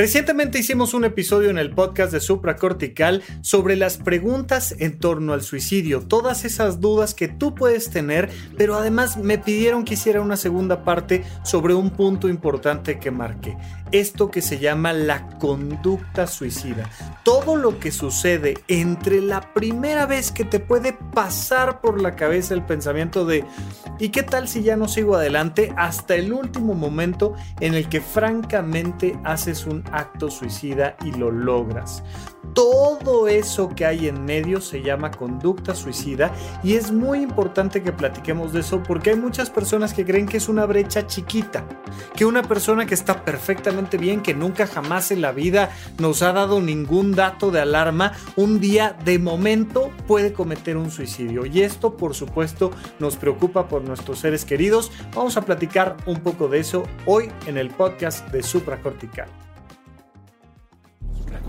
Recientemente hicimos un episodio en el podcast de Supracortical sobre las preguntas en torno al suicidio, todas esas dudas que tú puedes tener, pero además me pidieron que hiciera una segunda parte sobre un punto importante que marqué, esto que se llama la conducta suicida. Todo lo que sucede entre la primera vez que te puede pasar por la cabeza el pensamiento de ¿y qué tal si ya no sigo adelante? hasta el último momento en el que francamente haces un acto suicida y lo logras. Todo eso que hay en medio se llama conducta suicida y es muy importante que platiquemos de eso porque hay muchas personas que creen que es una brecha chiquita, que una persona que está perfectamente bien, que nunca jamás en la vida nos ha dado ningún dato de alarma, un día de momento puede cometer un suicidio y esto por supuesto nos preocupa por nuestros seres queridos. Vamos a platicar un poco de eso hoy en el podcast de Supracortical.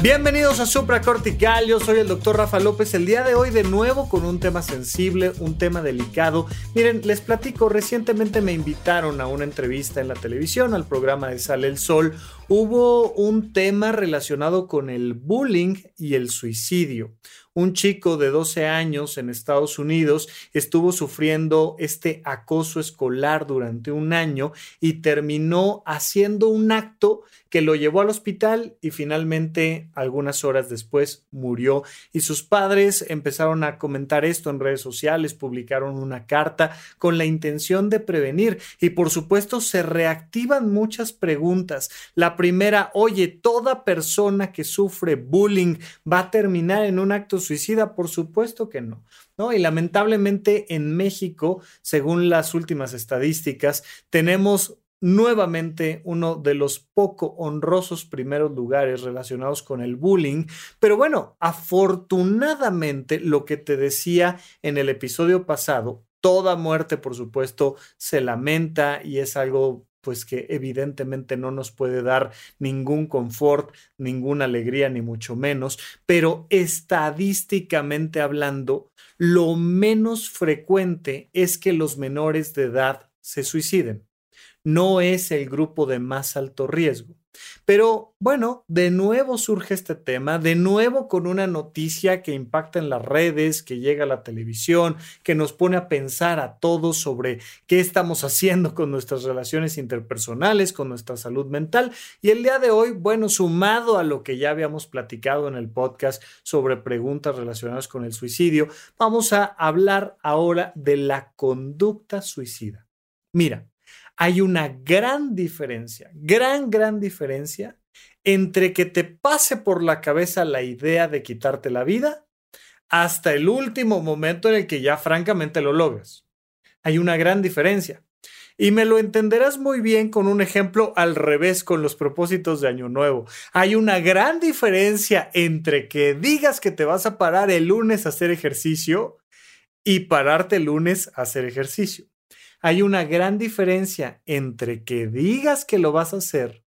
Bienvenidos a Supra Cortical, yo soy el doctor Rafa López, el día de hoy de nuevo con un tema sensible, un tema delicado. Miren, les platico, recientemente me invitaron a una entrevista en la televisión, al programa de Sale el Sol. Hubo un tema relacionado con el bullying y el suicidio un chico de 12 años en Estados Unidos estuvo sufriendo este acoso escolar durante un año y terminó haciendo un acto que lo llevó al hospital y finalmente algunas horas después murió. Y sus padres empezaron a comentar esto en redes sociales, publicaron una carta con la intención de prevenir y por supuesto se reactivan muchas preguntas. La primera, oye, toda persona que sufre bullying va a terminar en un acto suicida, por supuesto que no. ¿No? Y lamentablemente en México, según las últimas estadísticas, tenemos nuevamente uno de los poco honrosos primeros lugares relacionados con el bullying. Pero bueno, afortunadamente lo que te decía en el episodio pasado, toda muerte por supuesto se lamenta y es algo pues que evidentemente no nos puede dar ningún confort, ninguna alegría, ni mucho menos, pero estadísticamente hablando, lo menos frecuente es que los menores de edad se suiciden. No es el grupo de más alto riesgo. Pero bueno, de nuevo surge este tema, de nuevo con una noticia que impacta en las redes, que llega a la televisión, que nos pone a pensar a todos sobre qué estamos haciendo con nuestras relaciones interpersonales, con nuestra salud mental. Y el día de hoy, bueno, sumado a lo que ya habíamos platicado en el podcast sobre preguntas relacionadas con el suicidio, vamos a hablar ahora de la conducta suicida. Mira, hay una gran diferencia, gran, gran diferencia entre que te pase por la cabeza la idea de quitarte la vida hasta el último momento en el que ya francamente lo logras. Hay una gran diferencia. Y me lo entenderás muy bien con un ejemplo al revés con los propósitos de Año Nuevo. Hay una gran diferencia entre que digas que te vas a parar el lunes a hacer ejercicio y pararte el lunes a hacer ejercicio hay una gran diferencia entre que digas que lo vas a hacer,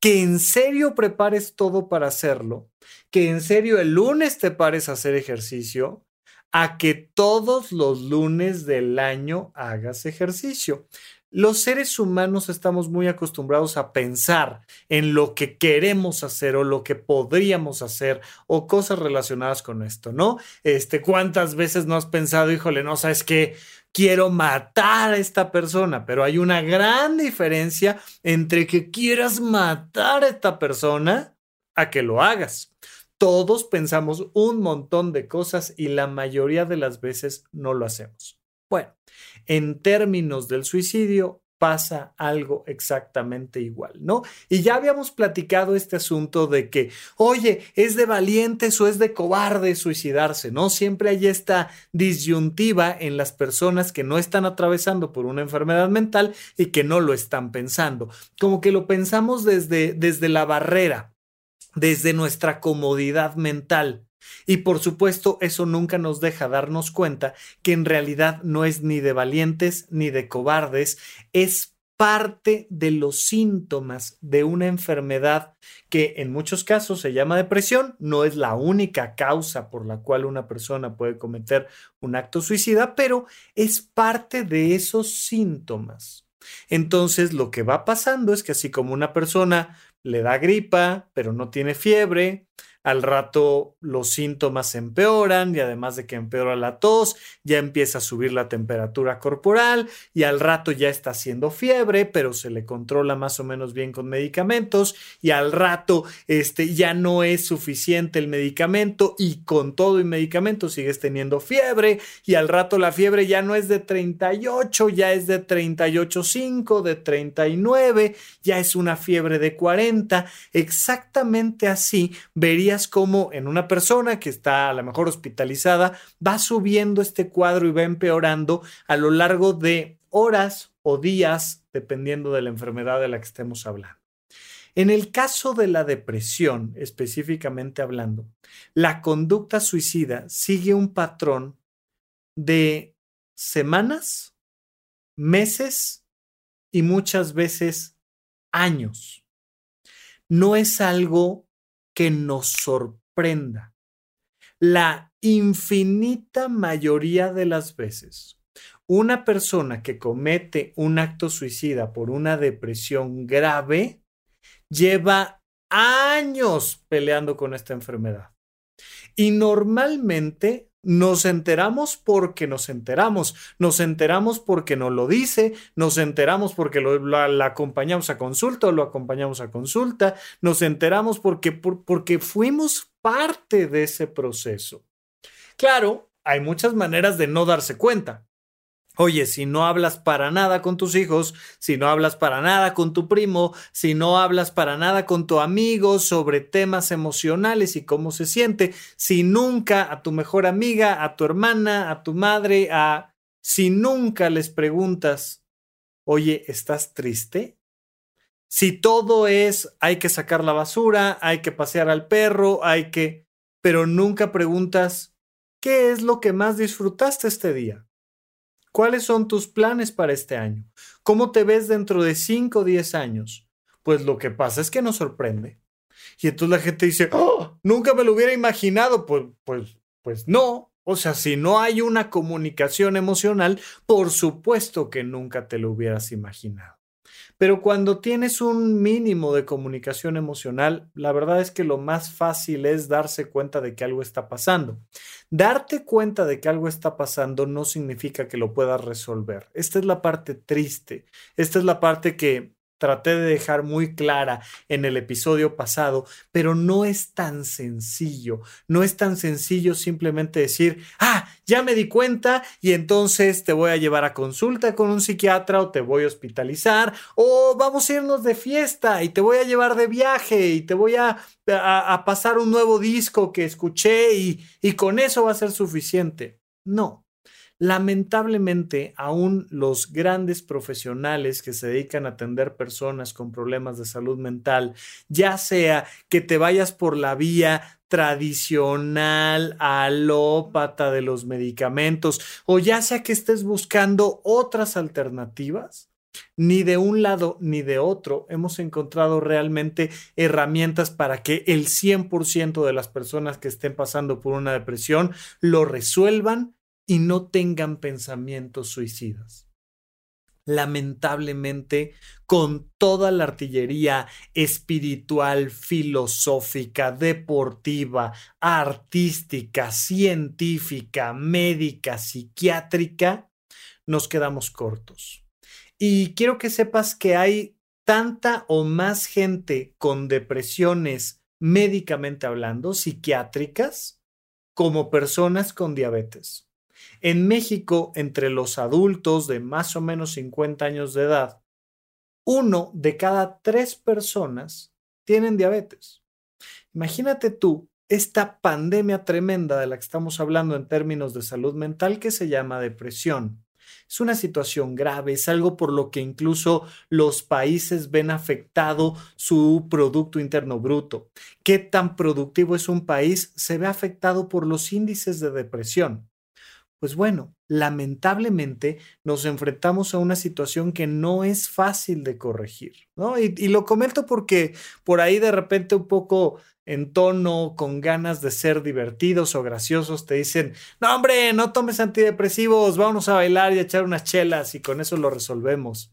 que en serio prepares todo para hacerlo, que en serio el lunes te pares a hacer ejercicio, a que todos los lunes del año hagas ejercicio. Los seres humanos estamos muy acostumbrados a pensar en lo que queremos hacer o lo que podríamos hacer o cosas relacionadas con esto, ¿no? Este, ¿cuántas veces no has pensado, híjole, no sabes qué? Quiero matar a esta persona, pero hay una gran diferencia entre que quieras matar a esta persona a que lo hagas. Todos pensamos un montón de cosas y la mayoría de las veces no lo hacemos. Bueno, en términos del suicidio, pasa algo exactamente igual, ¿no? Y ya habíamos platicado este asunto de que, oye, es de valientes o es de cobarde suicidarse, ¿no? Siempre hay esta disyuntiva en las personas que no están atravesando por una enfermedad mental y que no lo están pensando. Como que lo pensamos desde, desde la barrera, desde nuestra comodidad mental. Y por supuesto, eso nunca nos deja darnos cuenta que en realidad no es ni de valientes ni de cobardes, es parte de los síntomas de una enfermedad que en muchos casos se llama depresión, no es la única causa por la cual una persona puede cometer un acto suicida, pero es parte de esos síntomas. Entonces, lo que va pasando es que así como una persona le da gripa, pero no tiene fiebre, al rato los síntomas empeoran y además de que empeora la tos, ya empieza a subir la temperatura corporal y al rato ya está haciendo fiebre, pero se le controla más o menos bien con medicamentos y al rato este ya no es suficiente el medicamento y con todo y medicamento sigues teniendo fiebre y al rato la fiebre ya no es de 38, ya es de 38.5, de 39, ya es una fiebre de 40, exactamente así verías como en una persona que está a lo mejor hospitalizada va subiendo este cuadro y va empeorando a lo largo de horas o días, dependiendo de la enfermedad de la que estemos hablando. En el caso de la depresión, específicamente hablando, la conducta suicida sigue un patrón de semanas, meses y muchas veces años. No es algo que nos sorprenda. La infinita mayoría de las veces, una persona que comete un acto suicida por una depresión grave lleva años peleando con esta enfermedad. Y normalmente nos enteramos porque nos enteramos, nos enteramos porque nos lo dice, nos enteramos porque lo, acompañamos a consulta o lo acompañamos a consulta, nos enteramos porque, porque fuimos parte de ese proceso. Claro, hay muchas maneras de no darse cuenta. Oye, si no hablas para nada con tus hijos, si no hablas para nada con tu primo, si no hablas para nada con tu amigo sobre temas emocionales y cómo se siente, si nunca a tu mejor amiga, a tu hermana, a tu madre, a... Si nunca les preguntas, oye, ¿estás triste? Si todo es, hay que sacar la basura, hay que pasear al perro, hay que... pero nunca preguntas, ¿qué es lo que más disfrutaste este día? ¿Cuáles son tus planes para este año? ¿Cómo te ves dentro de 5 o 10 años? Pues lo que pasa es que nos sorprende. Y entonces la gente dice, ¡Oh! nunca me lo hubiera imaginado. Pues, pues, pues no. O sea, si no hay una comunicación emocional, por supuesto que nunca te lo hubieras imaginado. Pero cuando tienes un mínimo de comunicación emocional, la verdad es que lo más fácil es darse cuenta de que algo está pasando. Darte cuenta de que algo está pasando no significa que lo puedas resolver. Esta es la parte triste. Esta es la parte que traté de dejar muy clara en el episodio pasado, pero no es tan sencillo. No es tan sencillo simplemente decir, ah, ya me di cuenta y entonces te voy a llevar a consulta con un psiquiatra o te voy a hospitalizar o vamos a irnos de fiesta y te voy a llevar de viaje y te voy a, a, pasar un nuevo disco que escuché y, y con eso va a ser suficiente. No, Lamentablemente, aún los grandes profesionales que se dedican a atender personas con problemas de salud mental, ya sea que te vayas por la vía tradicional, alópata de los medicamentos, o ya sea que estés buscando otras alternativas, ni de un lado ni de otro hemos encontrado realmente herramientas para que el 100% de las personas que estén pasando por una depresión lo resuelvan y no tengan pensamientos suicidas. Lamentablemente, con toda la artillería espiritual, filosófica, deportiva, artística, científica, médica, psiquiátrica, nos quedamos cortos. Y quiero que sepas que hay tanta o más gente con depresiones médicamente hablando, psiquiátricas, como personas con diabetes. En México, entre los adultos de más o menos 50 años de edad, uno de cada tres personas tienen diabetes. Imagínate tú esta pandemia tremenda de la que estamos hablando en términos de salud mental que se llama depresión. Es una situación grave, es algo por lo que incluso los países ven afectado su Producto Interno Bruto. ¿Qué tan productivo es un país? Se ve afectado por los índices de depresión. Pues bueno, lamentablemente nos enfrentamos a una situación que no es fácil de corregir, ¿no? Y, lo comento porque por ahí de repente un poco en tono, con ganas de ser divertidos o graciosos, te dicen, no hombre, no tomes antidepresivos, vamos a bailar y a echar unas chelas y con eso lo resolvemos.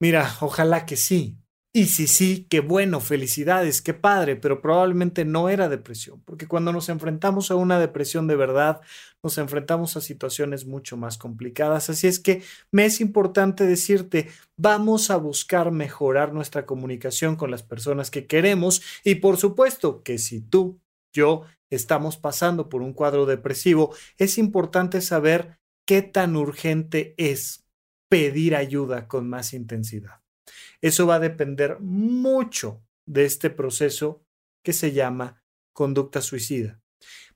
Mira, ojalá que sí, y si sí, qué bueno, felicidades, qué padre, pero probablemente no era depresión, porque cuando nos enfrentamos a una depresión de verdad, nos enfrentamos a situaciones mucho más complicadas. Así es que me es importante decirte, vamos a buscar mejorar nuestra comunicación con las personas que queremos y por supuesto que si tú, yo, estamos pasando por un cuadro depresivo, es importante saber qué tan urgente es pedir ayuda con más intensidad. Eso va a depender mucho de este proceso que se llama conducta suicida.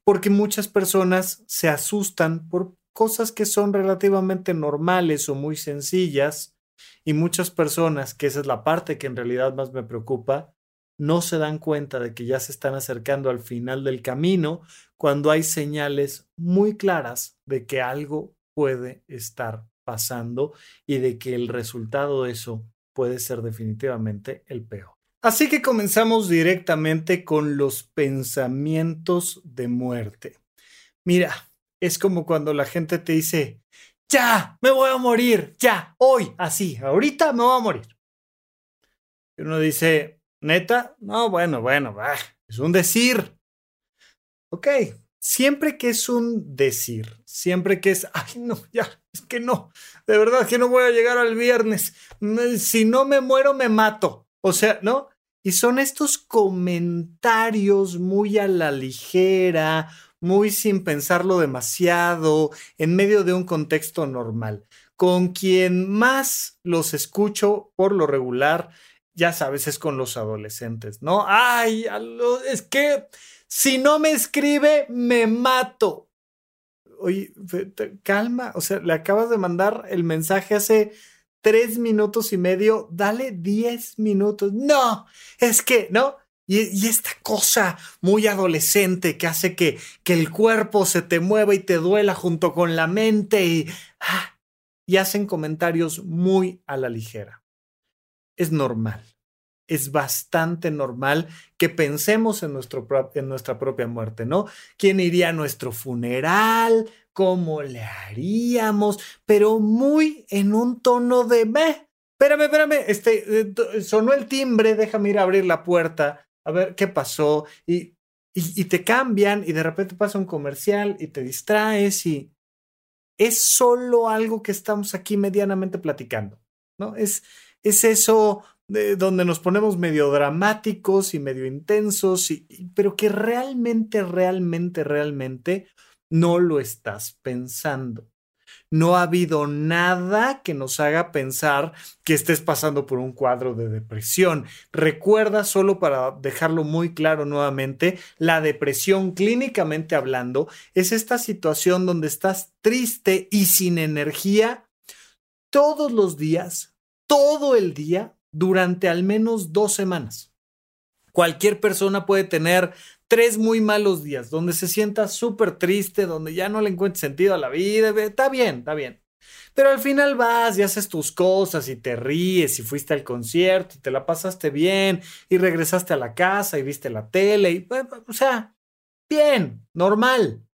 Porque muchas personas se asustan por cosas que son relativamente normales o muy sencillas y muchas personas, que esa es la parte que en realidad más me preocupa, no se dan cuenta de que ya se están acercando al final del camino cuando hay señales muy claras de que algo puede estar pasando y de que el resultado de eso puede ser definitivamente el peor. Así que comenzamos directamente con los pensamientos de muerte. Mira, es como cuando la gente te dice, ya, me voy a morir, ya, hoy, así, ahorita me voy a morir. Y uno dice, neta, no, bueno, bueno, es un decir. Ok, siempre que es un decir, siempre que es, ay, no, ya, es que no, de verdad que no voy a llegar al viernes, si no me muero me mato, o sea, ¿no? Y son estos comentarios muy a la ligera, muy sin pensarlo demasiado, en medio de un contexto normal. Con quien más los escucho por lo regular, ya sabes, es con los adolescentes, ¿no? Ay, es que si no me escribe, me mato. Oye, calma, o sea, le acabas de mandar el mensaje hace tres minutos y medio, dale diez minutos. No, es que, ¿no? Y, esta cosa muy adolescente que hace que, que, el cuerpo se te mueva y te duela junto con la mente y, ah, y hacen comentarios muy a la ligera. Es normal es bastante normal que pensemos en, nuestro, en nuestra propia muerte, ¿no? ¿Quién iría a nuestro funeral? ¿Cómo le haríamos? Pero muy en un tono de, me, espérame, espérame, este, eh, sonó el timbre, déjame ir a abrir la puerta, a ver qué pasó, y, y, y te cambian y de repente pasa un comercial y te distraes y es solo algo que estamos aquí medianamente platicando, ¿no? Es, es eso donde nos ponemos medio dramáticos y medio intensos, y, pero que realmente, realmente, realmente no lo estás pensando. No ha habido nada que nos haga pensar que estés pasando por un cuadro de depresión. Recuerda, solo para dejarlo muy claro nuevamente, la depresión clínicamente hablando es esta situación donde estás triste y sin energía todos los días, todo el día, durante al menos dos semanas. Cualquier persona puede tener tres muy malos días donde se sienta súper triste, donde ya no le encuentre sentido a la vida. Está bien, está bien. Pero al final vas y haces tus cosas y te ríes y fuiste al concierto y te la pasaste bien y regresaste a la casa y viste la tele y, o sea, bien, normal.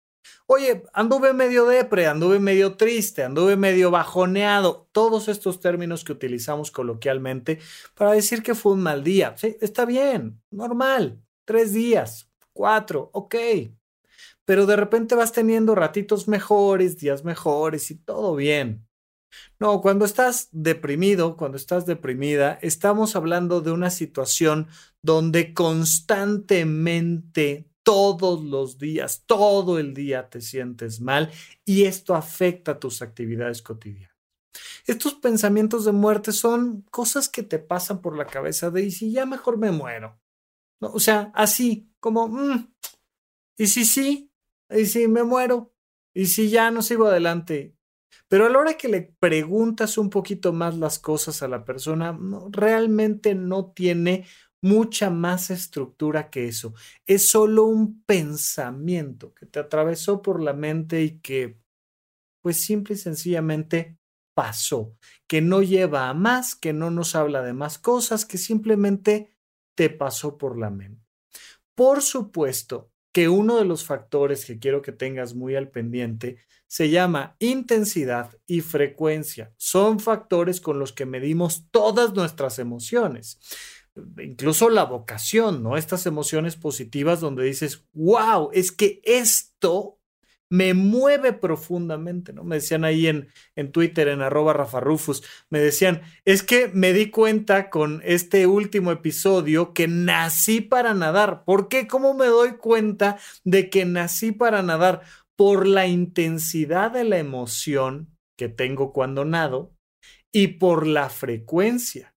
Oye, anduve medio depre, anduve medio triste, anduve medio bajoneado. Todos estos términos que utilizamos coloquialmente para decir que fue un mal día. Sí, está bien, normal. Tres días, cuatro, ok. Pero de repente vas teniendo ratitos mejores, días mejores y todo bien. No, cuando estás deprimido, cuando estás deprimida, estamos hablando de una situación donde constantemente todos los días, todo el día te sientes mal y esto afecta tus actividades cotidianas. Estos pensamientos de muerte son cosas que te pasan por la cabeza de, ¿y si ya mejor me muero? ¿No? O sea, así, como, mm, ¿y si sí? ¿Y si me muero? ¿Y si ya no sigo adelante? Pero a la hora que le preguntas un poquito más las cosas a la persona, realmente no tiene mucha más estructura que eso. Es solo un pensamiento que te atravesó por la mente y que, pues simple y sencillamente pasó, que no lleva a más, que no nos habla de más cosas, que simplemente te pasó por la mente. Por supuesto que uno de los factores que quiero que tengas muy al pendiente se llama intensidad y frecuencia. Son factores con los que medimos todas nuestras emociones incluso la vocación, ¿no? Estas emociones positivas donde dices, wow, es que esto me mueve profundamente, ¿no? Me decían ahí en, en Twitter, en arroba Rafa Rufus, me decían, es que me di cuenta con este último episodio que nací para nadar. ¿Por qué? ¿Cómo me doy cuenta de que nací para nadar? Por la intensidad de la emoción que tengo cuando nado y por la frecuencia.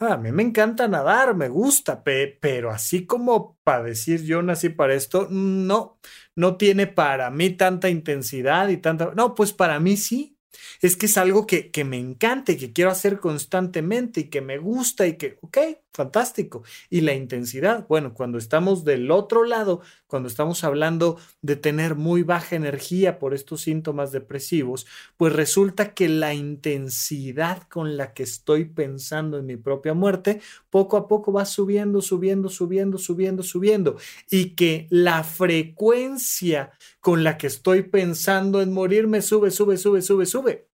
A mí me encanta nadar, me gusta, pero así como para decir yo nací para esto, no, no tiene para mí tanta intensidad y tanta... No, pues para mí sí. Es que es algo que, que me encanta y que quiero hacer constantemente y que me gusta y que, ok, fantástico. Y la intensidad, bueno, cuando estamos del otro lado, cuando estamos hablando de tener muy baja energía por estos síntomas depresivos, pues resulta que la intensidad con la que estoy pensando en mi propia muerte, poco a poco va subiendo, subiendo, subiendo, subiendo, subiendo. Y que la frecuencia con la que estoy pensando en morirme sube, sube, sube, sube, sube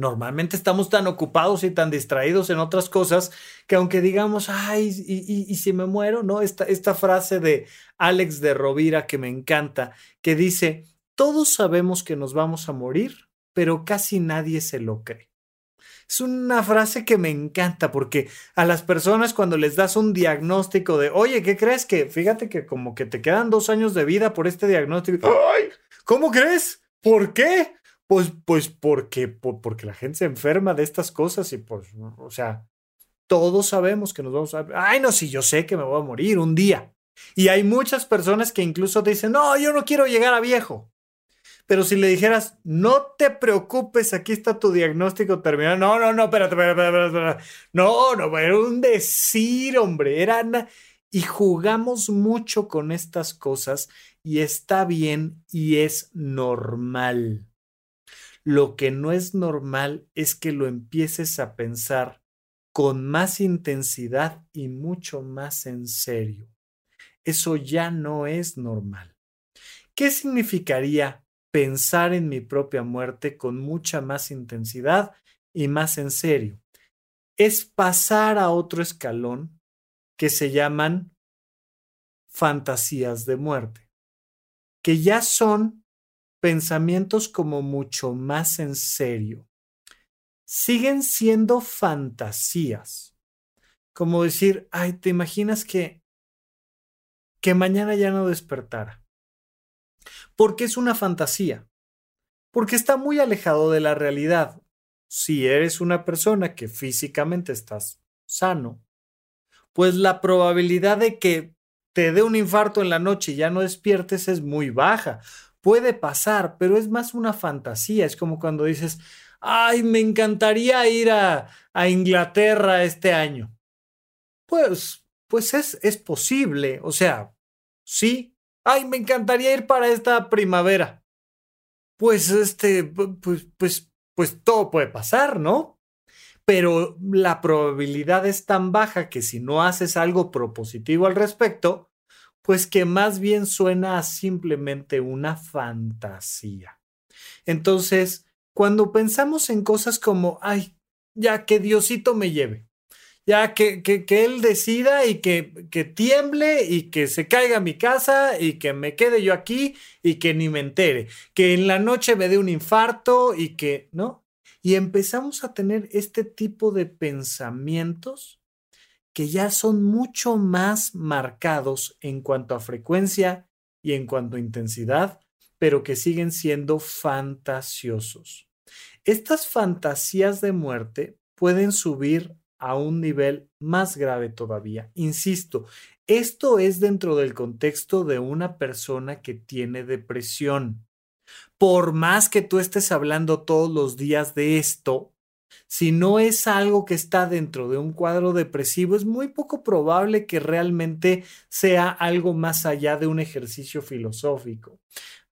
normalmente estamos tan ocupados y tan distraídos en otras cosas que aunque digamos, ay, y, si me muero, ¿no? Esta, esta frase de Alex de Rovira que me encanta, que dice, todos sabemos que nos vamos a morir, pero casi nadie se lo cree. Es una frase que me encanta porque a las personas cuando les das un diagnóstico de, oye, ¿qué crees que? Fíjate que como que te quedan dos años de vida por este diagnóstico. ¡Ay! ¿Cómo crees? ¿Por qué? Pues, pues porque, porque la gente se enferma de estas cosas y pues, o sea, todos sabemos que nos vamos a... Ay, no, si yo sé que me voy a morir un día. Y hay muchas personas que incluso dicen, no, yo no quiero llegar a viejo. Pero si le dijeras, no te preocupes, aquí está tu diagnóstico terminado. No, no, no, espérate, espérate, espérate, espérate. No, no, era un decir, hombre. Era. Y jugamos mucho con estas cosas y está bien y es normal. Lo que no es normal es que lo empieces a pensar con más intensidad y mucho más en serio. Eso ya no es normal. ¿Qué significaría pensar en mi propia muerte con mucha más intensidad y más en serio? Es pasar a otro escalón que se llaman fantasías de muerte, que ya son pensamientos como mucho más en serio. Siguen siendo fantasías. Como decir, ay, ¿te imaginas que que mañana ya no despertara? Porque es una fantasía. Porque está muy alejado de la realidad. Si eres una persona que físicamente estás sano, pues la probabilidad de que te dé un infarto en la noche y ya no despiertes es muy baja, puede pasar, pero es más una fantasía. Es como cuando dices, ay, me encantaría ir a, Inglaterra este año. Pues, pues es, es posible. O sea, sí. Ay, me encantaría ir para esta primavera. Pues, este, pues, pues, pues todo puede pasar, ¿no? Pero la probabilidad es tan baja que si no haces algo propositivo al respecto, pues que más bien suena a simplemente una fantasía. Entonces, cuando pensamos en cosas como, ay, ya que Diosito me lleve, ya que, que, que Él decida y que, que tiemble y que se caiga mi casa y que me quede yo aquí y que ni me entere, que en la noche me dé un infarto y que, ¿no? Y empezamos a tener este tipo de pensamientos que ya son mucho más marcados en cuanto a frecuencia y en cuanto a intensidad, pero que siguen siendo fantasiosos. Estas fantasías de muerte pueden subir a un nivel más grave todavía. Insisto, esto es dentro del contexto de una persona que tiene depresión. Por más que tú estés hablando todos los días de esto, si no es algo que está dentro de un cuadro depresivo, es muy poco probable que realmente sea algo más allá de un ejercicio filosófico.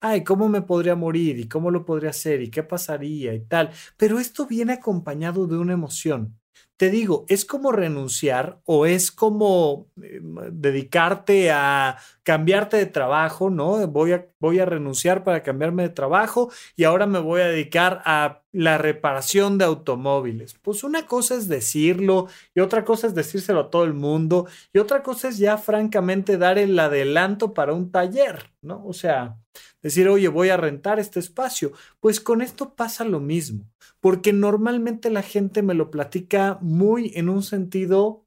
Ay, ¿cómo me podría morir? ¿Y cómo lo podría hacer? ¿Y qué pasaría? Y tal. Pero esto viene acompañado de una emoción te digo, es como renunciar o es como eh, dedicarte a cambiarte de trabajo, ¿no? Voy a, voy a renunciar para cambiarme de trabajo y ahora me voy a dedicar a la reparación de automóviles. Pues una cosa es decirlo y otra cosa es decírselo a todo el mundo y otra cosa es ya francamente dar el adelanto para un taller, ¿no? O sea, decir, oye, voy a rentar este espacio. Pues con esto pasa lo mismo, porque normalmente la gente me lo platica muy en un sentido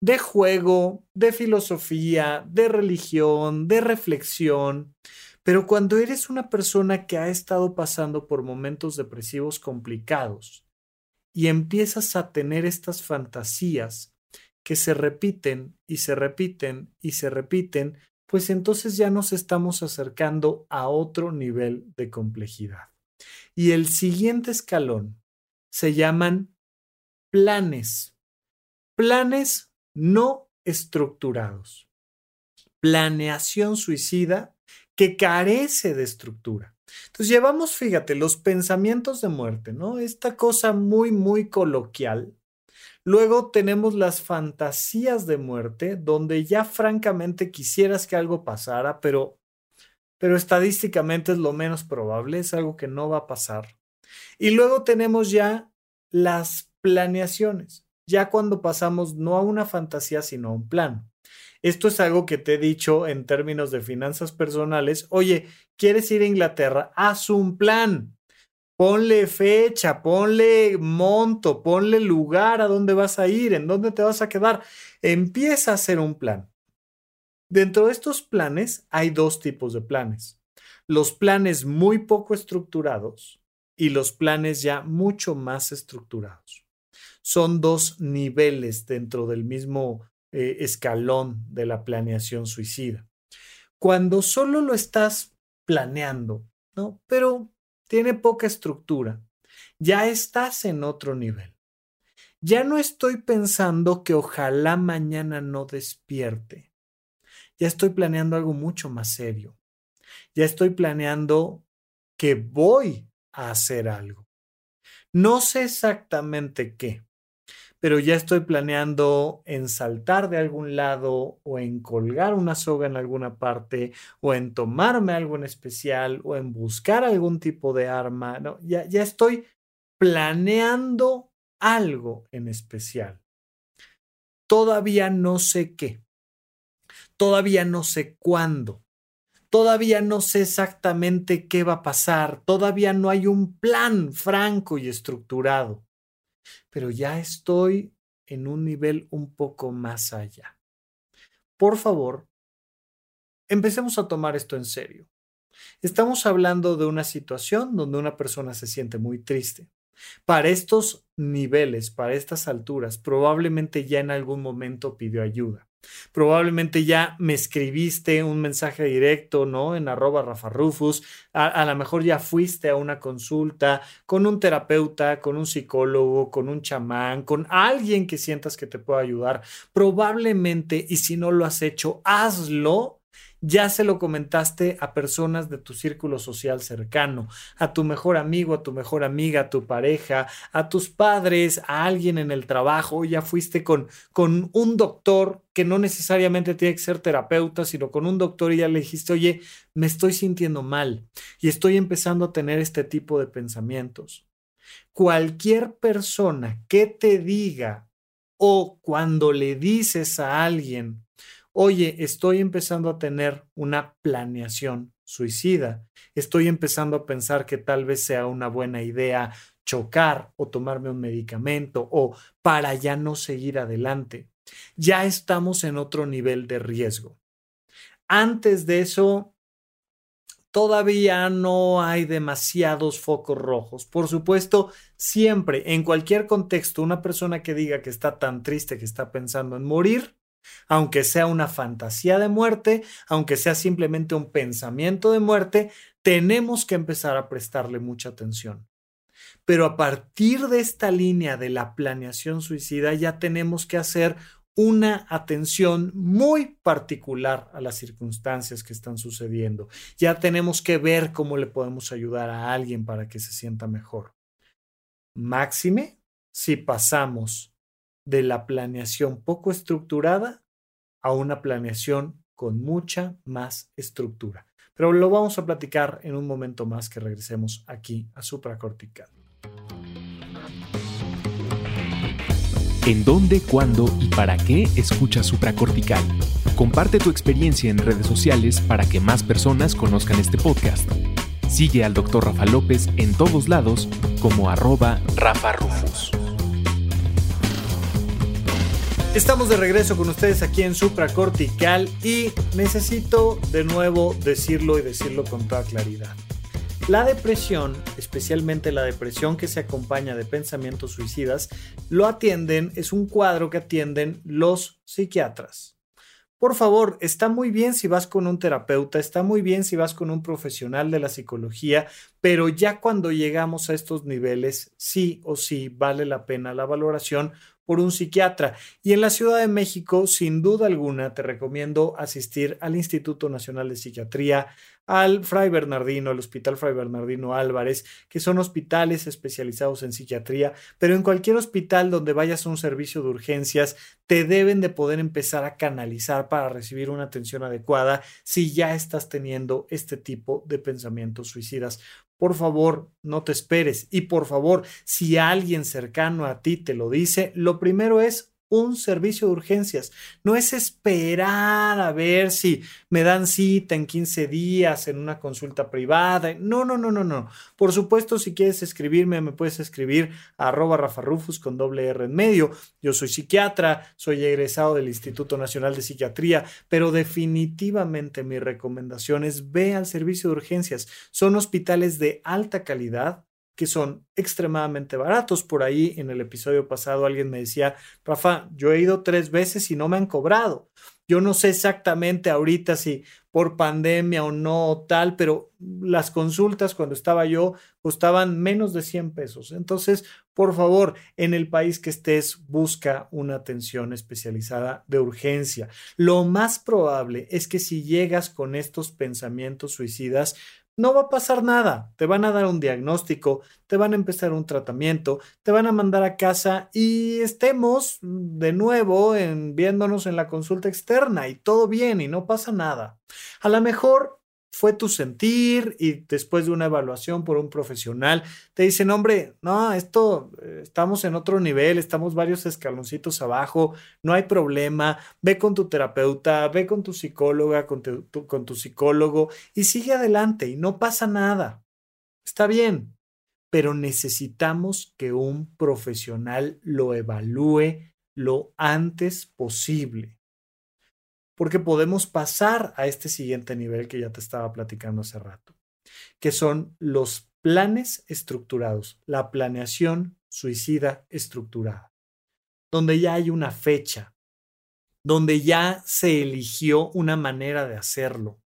de juego, de filosofía, de religión, de reflexión. Pero cuando eres una persona que ha estado pasando por momentos depresivos complicados y empiezas a tener estas fantasías que se repiten y se repiten y se repiten, pues entonces ya nos estamos acercando a otro nivel de complejidad. Y el siguiente escalón se llaman planes. Planes no estructurados. Planeación suicida que carece de estructura. Entonces llevamos, fíjate, los pensamientos de muerte, ¿no? Esta cosa muy, muy coloquial Luego tenemos las fantasías de muerte, donde ya francamente quisieras que algo pasara, pero, pero estadísticamente es lo menos probable, es algo que no va a pasar. Y luego tenemos ya las planeaciones, ya cuando pasamos no a una fantasía, sino a un plan. Esto es algo que te he dicho en términos de finanzas personales. Oye, ¿quieres ir a Inglaterra? Haz un plan. Ponle fecha, ponle monto, ponle lugar a dónde vas a ir, en dónde te vas a quedar. Empieza a hacer un plan. Dentro de estos planes hay dos tipos de planes. Los planes muy poco estructurados y los planes ya mucho más estructurados. Son dos niveles dentro del mismo eh, escalón de la planeación suicida. Cuando solo lo estás planeando, ¿no? Pero tiene poca estructura. Ya estás en otro nivel. Ya no estoy pensando que ojalá mañana no despierte. Ya estoy planeando algo mucho más serio. Ya estoy planeando que voy a hacer algo. No sé exactamente qué, pero ya estoy planeando en saltar de algún lado o en colgar una soga en alguna parte o en tomarme algo en especial o en buscar algún tipo de arma. ¿no? Ya, ya estoy planeando algo en especial. Todavía no sé qué. Todavía no sé cuándo. Todavía no sé exactamente qué va a pasar. Todavía no hay un plan franco y estructurado pero ya estoy en un nivel un poco más allá. Por favor, empecemos a tomar esto en serio. Estamos hablando de una situación donde una persona se siente muy triste. Para estos niveles, para estas alturas, probablemente ya en algún momento pidió ayuda. Probablemente ya me escribiste un mensaje directo, ¿no? En arroba Rafa Rufus. A, a lo mejor ya fuiste a una consulta con un terapeuta, con un psicólogo, con un chamán, con alguien que sientas que te pueda ayudar. Probablemente, y si no lo has hecho, hazlo ya se lo comentaste a personas de tu círculo social cercano, a tu mejor amigo, a tu mejor amiga, a tu pareja, a tus padres, a alguien en el trabajo, ya fuiste con, con un doctor que no necesariamente tiene que ser terapeuta, sino con un doctor y ya le dijiste, oye, me estoy sintiendo mal y estoy empezando a tener este tipo de pensamientos. Cualquier persona que te diga o cuando le dices a alguien, oye, estoy empezando a tener una planeación suicida, estoy empezando a pensar que tal vez sea una buena idea chocar o tomarme un medicamento o para ya no seguir adelante. Ya estamos en otro nivel de riesgo. Antes de eso, todavía no hay demasiados focos rojos. Por supuesto, siempre, en cualquier contexto, una persona que diga que está tan triste que está pensando en morir, aunque sea una fantasía de muerte, aunque sea simplemente un pensamiento de muerte, tenemos que empezar a prestarle mucha atención. Pero a partir de esta línea de la planeación suicida ya tenemos que hacer una atención muy particular a las circunstancias que están sucediendo. Ya tenemos que ver cómo le podemos ayudar a alguien para que se sienta mejor. Máxime si pasamos de la planeación poco estructurada a una planeación con mucha más estructura. Pero lo vamos a platicar en un momento más que regresemos aquí a supracortical. ¿En dónde, cuándo y para qué escucha supracortical? Comparte tu experiencia en redes sociales para que más personas conozcan este podcast. Sigue al Dr. Rafa López en todos lados como arroba Rafa Rufus. Estamos de regreso con ustedes aquí en Supracortical y necesito de nuevo decirlo y decirlo con toda claridad. La depresión, especialmente la depresión que se acompaña de pensamientos suicidas, lo atienden, es un cuadro que atienden los psiquiatras. Por favor, está muy bien si vas con un terapeuta, está muy bien si vas con un profesional de la psicología, pero ya cuando llegamos a estos niveles, sí o sí vale la pena la valoración por un psiquiatra. Y en la Ciudad de México, sin duda alguna, te recomiendo asistir al Instituto Nacional de Psiquiatría, al Fray Bernardino, al Hospital Fray Bernardino Álvarez, que son hospitales especializados en psiquiatría, pero en cualquier hospital donde vayas a un servicio de urgencias, te deben de poder empezar a canalizar para recibir una atención adecuada si ya estás teniendo este tipo de pensamientos suicidas. Por favor, no te esperes. Y por favor, si alguien cercano a ti te lo dice, lo primero es un servicio de urgencias. No es esperar a ver si me dan cita en 15 días en una consulta privada. No, no, no, no, no. Por supuesto, si quieres escribirme, me puedes escribir a arroba rafarufus con doble R en medio. Yo soy psiquiatra, soy egresado del Instituto Nacional de Psiquiatría, pero definitivamente mi recomendación es ve al servicio de urgencias. Son hospitales de alta calidad que son extremadamente baratos. Por ahí en el episodio pasado alguien me decía, Rafa, yo he ido tres veces y no me han cobrado. Yo no sé exactamente ahorita si por pandemia o no tal, pero las consultas cuando estaba yo costaban menos de 100 pesos. Entonces, por favor, en el país que estés, busca una atención especializada de urgencia. Lo más probable es que si llegas con estos pensamientos suicidas, no va a pasar nada. Te van a dar un diagnóstico, te van a empezar un tratamiento, te van a mandar a casa y estemos de nuevo en, viéndonos en la consulta externa y todo bien y no pasa nada. A lo mejor fue tu sentir y después de una evaluación por un profesional te dicen, hombre, no, esto eh, estamos en otro nivel, estamos varios escaloncitos abajo, no hay problema, ve con tu terapeuta, ve con tu psicóloga, con tu, con tu psicólogo y sigue adelante y no pasa nada. Está bien, pero necesitamos que un profesional lo evalúe lo antes posible porque podemos pasar a este siguiente nivel que ya te estaba platicando hace rato, que son los planes estructurados, la planeación suicida estructurada, donde ya hay una fecha, donde ya se eligió una manera de hacerlo,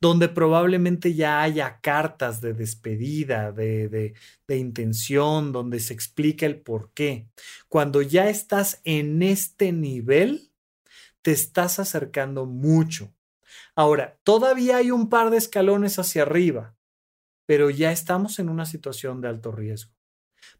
donde probablemente ya haya cartas de despedida, de, de, intención, donde se explica el por qué. Cuando ya estás en este nivel, te estás acercando mucho. Ahora, todavía hay un par de escalones hacia arriba, pero ya estamos en una situación de alto riesgo.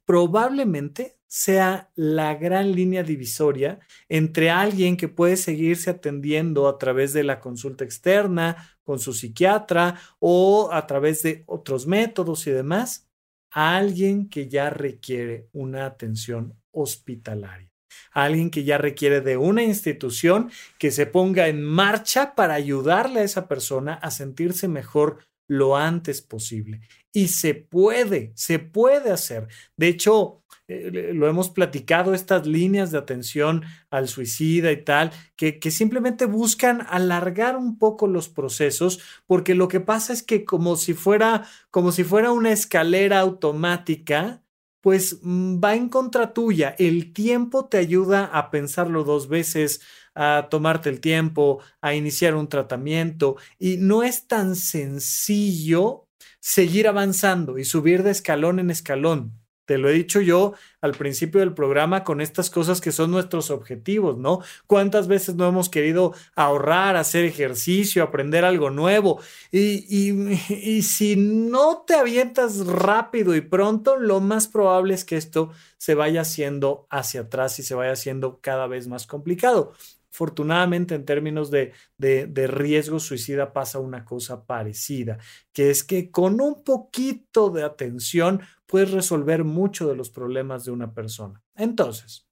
Probablemente sea la gran línea divisoria entre alguien que puede seguirse atendiendo a través de la consulta externa con su psiquiatra o a través de otros métodos y demás, a alguien que ya requiere una atención hospitalaria alguien que ya requiere de una institución que se ponga en marcha para ayudarle a esa persona a sentirse mejor lo antes posible. Y se puede, se puede hacer. De hecho, eh, lo hemos platicado, estas líneas de atención al suicida y tal, que, que simplemente buscan alargar un poco los procesos, porque lo que pasa es que como si fuera, como si fuera una escalera automática, pues mm, va en contra tuya. El tiempo te ayuda a pensarlo dos veces, a tomarte el tiempo, a iniciar un tratamiento y no es tan sencillo seguir avanzando y subir de escalón en escalón. Te lo he dicho yo al principio del programa con estas cosas que son nuestros objetivos, ¿no? ¿Cuántas veces no hemos querido ahorrar, hacer ejercicio, aprender algo nuevo? Y, y, si no te avientas rápido y pronto, lo más probable es que esto se vaya haciendo hacia atrás y se vaya haciendo cada vez más complicado. Afortunadamente, en términos de, de, riesgo suicida pasa una cosa parecida, que es que con un poquito de atención puedes resolver mucho de los problemas de una persona. Entonces,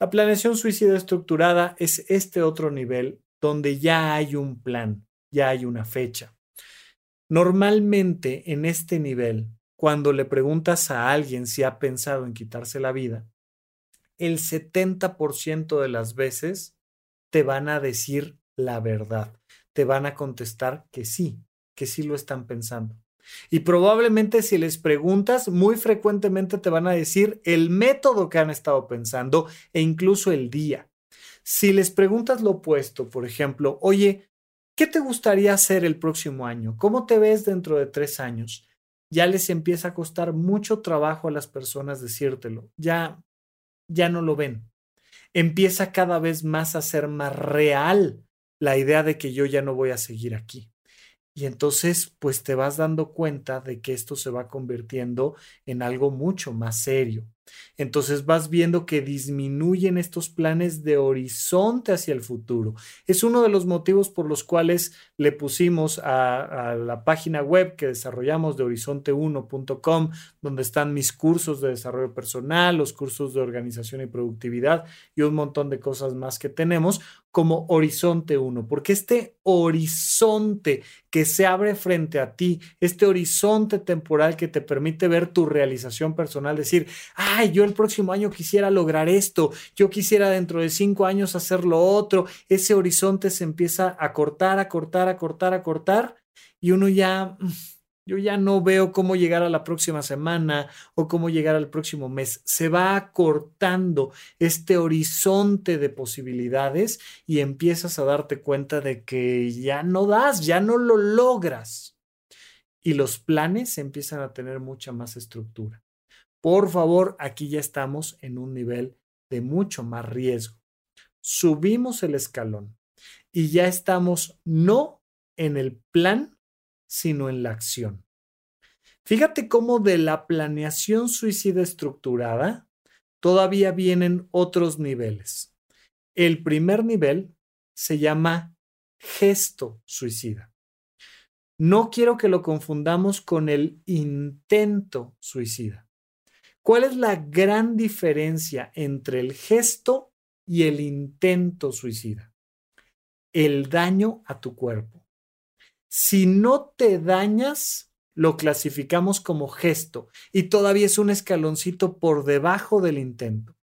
la planeación suicida estructurada es este otro nivel donde ya hay un plan, ya hay una fecha. Normalmente en este nivel, cuando le preguntas a alguien si ha pensado en quitarse la vida, el 70% de las veces te van a decir la verdad, te van a contestar que sí, que sí lo están pensando. Y probablemente si les preguntas, muy frecuentemente te van a decir el método que han estado pensando e incluso el día. Si les preguntas lo opuesto, por ejemplo, oye, ¿qué te gustaría hacer el próximo año? ¿Cómo te ves dentro de tres años? Ya les empieza a costar mucho trabajo a las personas decírtelo. Ya, ya no lo ven empieza cada vez más a ser más real la idea de que yo ya no voy a seguir aquí. Y entonces, pues te vas dando cuenta de que esto se va convirtiendo en algo mucho más serio. Entonces vas viendo que disminuyen estos planes de horizonte hacia el futuro. Es uno de los motivos por los cuales le pusimos a, la página web que desarrollamos de horizonte1.com, donde están mis cursos de desarrollo personal, los cursos de organización y productividad y un montón de cosas más que tenemos, como Horizonte 1, porque este horizonte que se abre frente a ti, este horizonte temporal que te permite ver tu realización personal, decir, ay, yo el próximo año quisiera lograr esto, yo quisiera dentro de cinco años hacer lo otro, ese horizonte se empieza a cortar, a cortar, a cortar, a cortar, y uno ya yo ya no veo cómo llegar a la próxima semana o cómo llegar al próximo mes. Se va acortando este horizonte de posibilidades y empiezas a darte cuenta de que ya no das, ya no lo logras. Y los planes empiezan a tener mucha más estructura. Por favor, aquí ya estamos en un nivel de mucho más riesgo. Subimos el escalón y ya estamos no en el plan sino en la acción. Fíjate cómo de la planeación suicida estructurada todavía vienen otros niveles. El primer nivel se llama gesto suicida. No quiero que lo confundamos con el intento suicida. ¿Cuál es la gran diferencia entre el gesto y el intento suicida? El daño a tu cuerpo. Si no te dañas, lo clasificamos como gesto y todavía es un escaloncito por debajo del intento.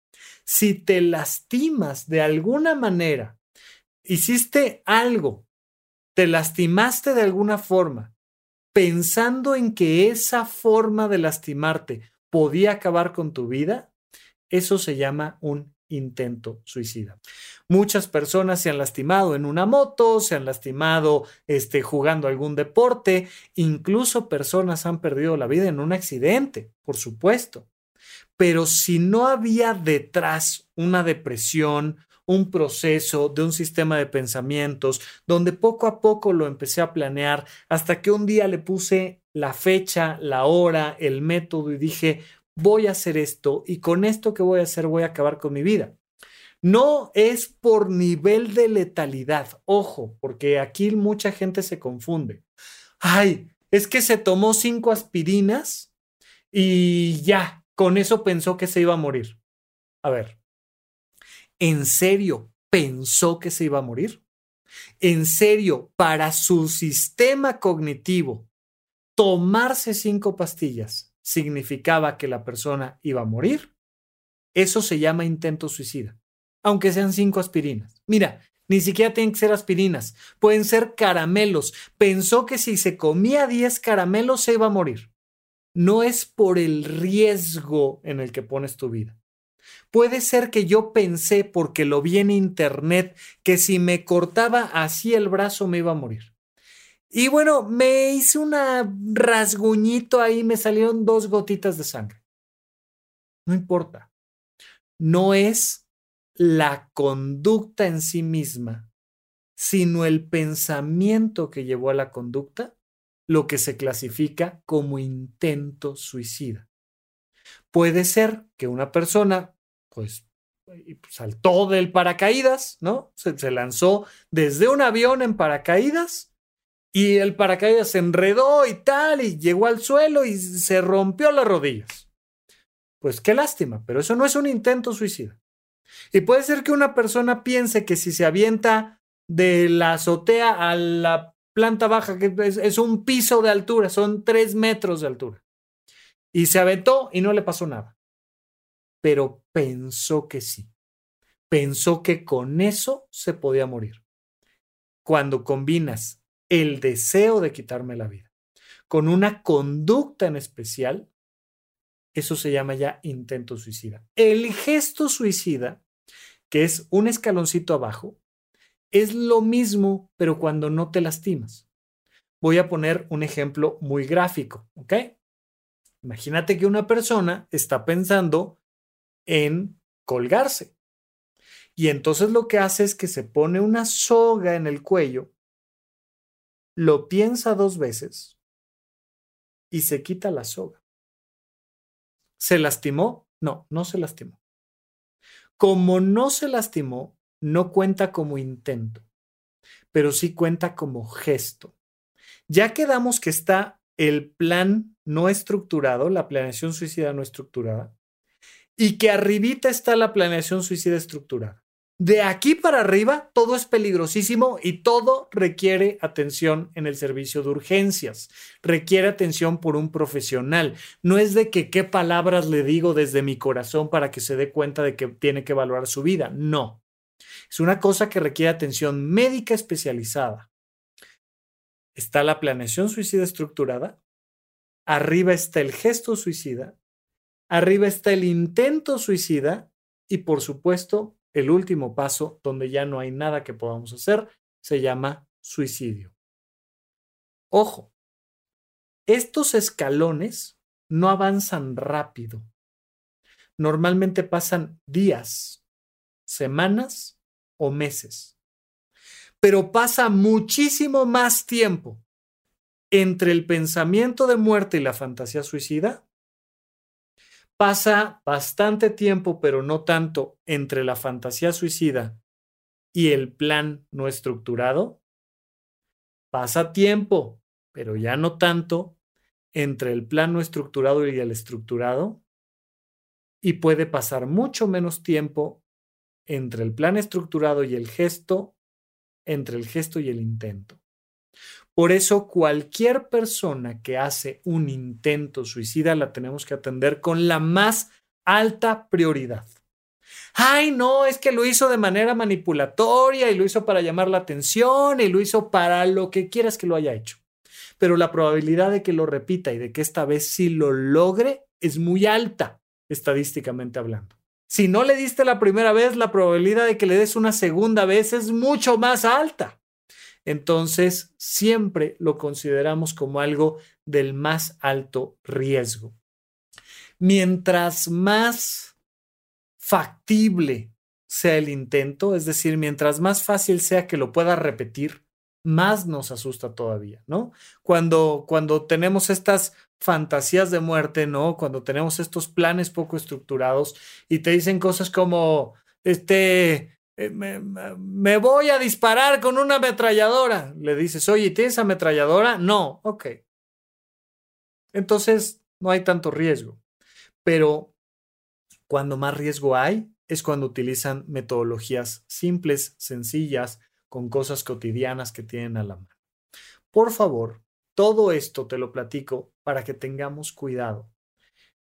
Si te lastimas de alguna manera, hiciste algo, te lastimaste de alguna forma, pensando en que esa forma de lastimarte podía acabar con tu vida, eso se llama un intento suicida. Muchas personas se han lastimado en una moto, se han lastimado este, jugando algún deporte, incluso personas han perdido la vida en un accidente, por supuesto. Pero si no había detrás una depresión, un proceso de un sistema de pensamientos, donde poco a poco lo empecé a planear, hasta que un día le puse la fecha, la hora, el método y dije, voy a hacer esto y con esto que voy a hacer voy a acabar con mi vida. No es por nivel de letalidad, ojo, porque aquí mucha gente se confunde. Ay, es que se tomó cinco aspirinas y ya, con eso pensó que se iba a morir. A ver, ¿en serio pensó que se iba a morir? ¿En serio, para su sistema cognitivo, tomarse cinco pastillas significaba que la persona iba a morir? Eso se llama intento suicida, aunque sean cinco aspirinas. Mira, ni siquiera tienen que ser aspirinas, pueden ser caramelos. Pensó que si se comía 10 caramelos se iba a morir. No es por el riesgo en el que pones tu vida. Puede ser que yo pensé, porque lo vi en internet, que si me cortaba así el brazo me iba a morir. Y bueno, me hice un rasguñito ahí, me salieron dos gotitas de sangre. No importa. No es la conducta en sí misma, sino el pensamiento que llevó a la conducta lo que se clasifica como intento suicida. Puede ser que una persona, pues, saltó del paracaídas, ¿no? Se, se lanzó desde un avión en paracaídas y el paracaídas se enredó y tal, y llegó al suelo y se rompió las rodillas. Pues qué lástima, pero eso no es un intento suicida. Y puede ser que una persona piense que si se avienta de la azotea a la planta baja, que es, un piso de altura, son tres metros de altura, y se aventó y no le pasó nada. Pero pensó que sí. Pensó que con eso se podía morir. Cuando combinas el deseo de quitarme la vida con una conducta en especial, eso se llama ya intento suicida. El gesto suicida, que es un escaloncito abajo, es lo mismo, pero cuando no te lastimas. Voy a poner un ejemplo muy gráfico, ¿ok? Imagínate que una persona está pensando en colgarse. Y entonces lo que hace es que se pone una soga en el cuello, lo piensa dos veces y se quita la soga. ¿Se lastimó? No, no se lastimó. Como no se lastimó, no cuenta como intento, pero sí cuenta como gesto. Ya quedamos que está el plan no estructurado, la planeación suicida no estructurada, y que arribita está la planeación suicida estructurada. De aquí para arriba, todo es peligrosísimo y todo requiere atención en el servicio de urgencias. Requiere atención por un profesional. No es de que qué palabras le digo desde mi corazón para que se dé cuenta de que tiene que evaluar su vida. No. Es una cosa que requiere atención médica especializada. Está la planeación suicida estructurada. Arriba está el gesto suicida. Arriba está el intento suicida. Y por supuesto, el último paso, donde ya no hay nada que podamos hacer, se llama suicidio. Ojo, estos escalones no avanzan rápido. Normalmente pasan días, semanas o meses. Pero pasa muchísimo más tiempo entre el pensamiento de muerte y la fantasía suicida pasa bastante tiempo, pero no tanto, entre la fantasía suicida y el plan no estructurado. Pasa tiempo, pero ya no tanto, entre el plan no estructurado y el estructurado. Y puede pasar mucho menos tiempo entre el plan estructurado y el gesto, entre el gesto y el intento. Por eso cualquier persona que hace un intento suicida la tenemos que atender con la más alta prioridad. Ay, no, es que lo hizo de manera manipulatoria y lo hizo para llamar la atención y lo hizo para lo que quieras que lo haya hecho. Pero la probabilidad de que lo repita y de que esta vez sí lo logre es muy alta, estadísticamente hablando. Si no le diste la primera vez, la probabilidad de que le des una segunda vez es mucho más alta entonces siempre lo consideramos como algo del más alto riesgo. Mientras más factible sea el intento, es decir, mientras más fácil sea que lo pueda repetir, más nos asusta todavía, ¿no? Cuando, cuando tenemos estas fantasías de muerte, ¿no? Cuando tenemos estos planes poco estructurados y te dicen cosas como, este, eh, me, voy a disparar con una ametralladora. Le dices, oye, ¿tienes ametralladora? No, ok. Entonces, no hay tanto riesgo. Pero cuando más riesgo hay es cuando utilizan metodologías simples, sencillas, con cosas cotidianas que tienen a la mano. Por favor, todo esto te lo platico para que tengamos cuidado.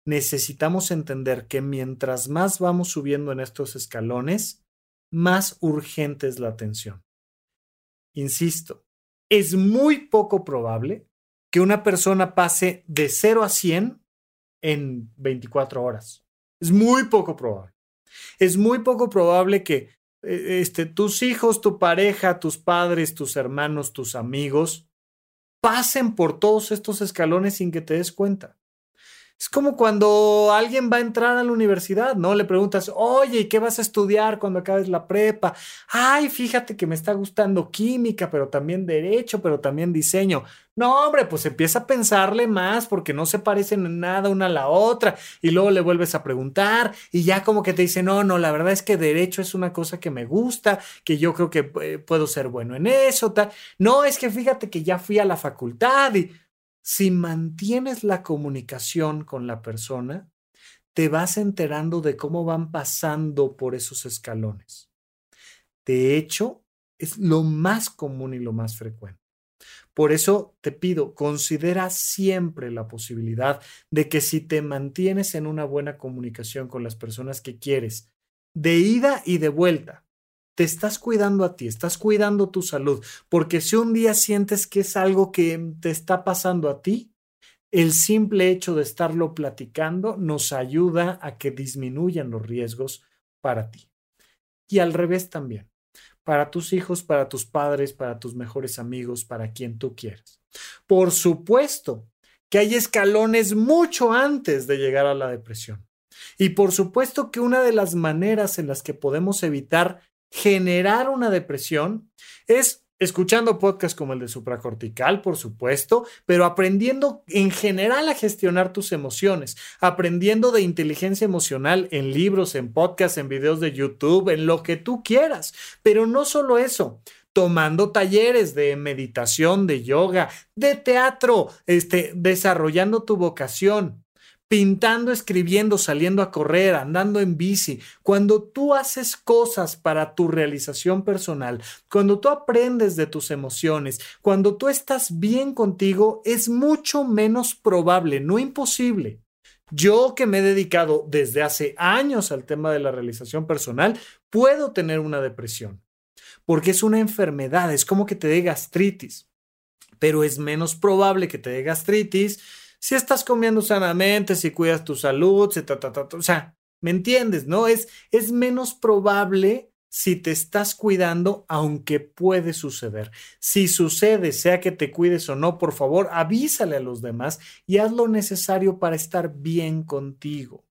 necesitamos entender que mientras más vamos subiendo en estos escalones, más urgente es la atención. Insisto, es muy poco probable que una persona pase de 0 a 100 en 24 horas. Es muy poco probable. Es muy poco probable que eh, este, tus hijos, tu pareja, tus padres, tus hermanos, tus amigos pasen por todos estos escalones sin que te des cuenta. Es como cuando alguien va a entrar a la universidad, ¿no? Le preguntas, oye, ¿y qué vas a estudiar cuando acabes la prepa? Ay, fíjate que me está gustando química, pero también derecho, pero también diseño. No, hombre, pues empieza a pensarle más porque no se parecen en nada una a la otra y luego le vuelves a preguntar y ya como que te dice, no, no, la verdad es que derecho es una cosa que me gusta, que yo creo que eh, puedo ser bueno en eso, tal. No, es que fíjate que ya fui a la facultad y si mantienes la comunicación con la persona, te vas enterando de cómo van pasando por esos escalones. De hecho, es lo más común y lo más frecuente. Por eso te pido, considera siempre la posibilidad de que si te mantienes en una buena comunicación con las personas que quieres, de ida y de vuelta, te estás cuidando a ti, estás cuidando tu salud, porque si un día sientes que es algo que te está pasando a ti, el simple hecho de estarlo platicando nos ayuda a que disminuyan los riesgos para ti. Y al revés también, para tus hijos, para tus padres, para tus mejores amigos, para quien tú quieras. Por supuesto que hay escalones mucho antes de llegar a la depresión. Y por supuesto que una de las maneras en las que podemos evitar generar una depresión es escuchando podcasts como el de supracortical, por supuesto, pero aprendiendo en general a gestionar tus emociones, aprendiendo de inteligencia emocional en libros, en podcasts, en videos de YouTube, en lo que tú quieras. Pero no solo eso, tomando talleres de meditación, de yoga, de teatro, este, desarrollando tu vocación, pintando, escribiendo, saliendo a correr, andando en bici, cuando tú haces cosas para tu realización personal, cuando tú aprendes de tus emociones, cuando tú estás bien contigo, es mucho menos probable, no imposible. Yo que me he dedicado desde hace años al tema de la realización personal, puedo tener una depresión, porque es una enfermedad, es como que te dé gastritis, pero es menos probable que te dé gastritis si estás comiendo sanamente, si cuidas tu salud, si o sea, ¿me entiendes? ¿No? Es, es menos probable si te estás cuidando, aunque puede suceder. Si sucede, sea que te cuides o no, por favor, avísale a los demás y haz lo necesario para estar bien contigo.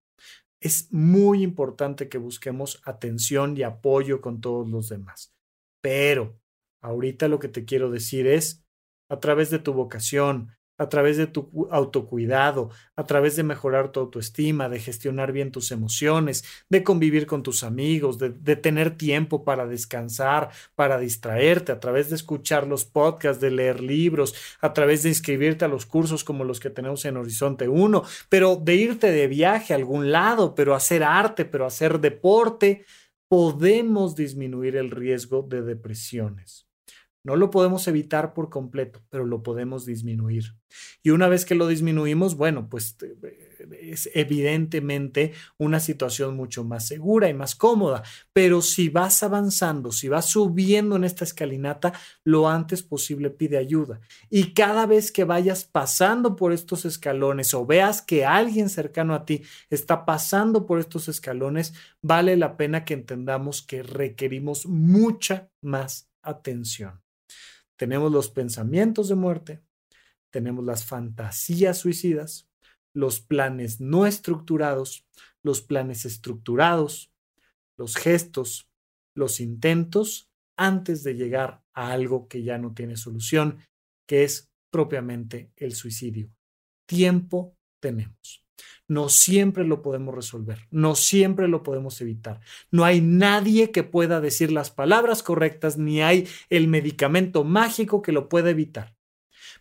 Es muy importante que busquemos atención y apoyo con todos los demás. Pero ahorita lo que te quiero decir es, a través de tu vocación, a través de tu autocuidado, a través de mejorar tu autoestima, de gestionar bien tus emociones, de convivir con tus amigos, de, tener tiempo para descansar, para distraerte, a través de escuchar los podcasts, de leer libros, a través de inscribirte a los cursos como los que tenemos en Horizonte 1, pero de irte de viaje a algún lado, pero hacer arte, pero hacer deporte, podemos disminuir el riesgo de depresiones. No lo podemos evitar por completo, pero lo podemos disminuir. Y una vez que lo disminuimos, bueno, pues es evidentemente una situación mucho más segura y más cómoda. Pero si vas avanzando, si vas subiendo en esta escalinata, lo antes posible pide ayuda. Y cada vez que vayas pasando por estos escalones o veas que alguien cercano a ti está pasando por estos escalones, vale la pena que entendamos que requerimos mucha más atención. Tenemos los pensamientos de muerte, tenemos las fantasías suicidas, los planes no estructurados, los planes estructurados, los gestos, los intentos antes de llegar a algo que ya no tiene solución, que es propiamente el suicidio. Tiempo tenemos. No siempre lo podemos resolver, no siempre lo podemos evitar. No hay nadie que pueda decir las palabras correctas, ni hay el medicamento mágico que lo pueda evitar.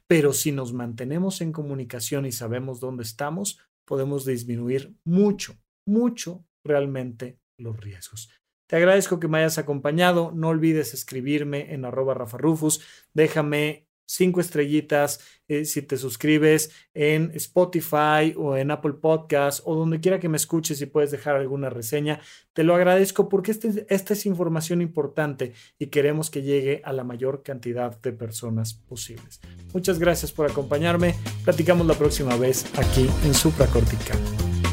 Pero si nos mantenemos en comunicación y sabemos dónde estamos, podemos disminuir mucho, mucho realmente los riesgos. Te agradezco que me hayas acompañado. No olvides escribirme en arroba Rafa Rufus. Déjame cinco estrellitas, eh, si te suscribes en Spotify o en Apple Podcasts o donde quiera que me escuches y puedes dejar alguna reseña, te lo agradezco porque este, esta es información importante y queremos que llegue a la mayor cantidad de personas posibles. Muchas gracias por acompañarme. Platicamos la próxima vez aquí en Supracortical.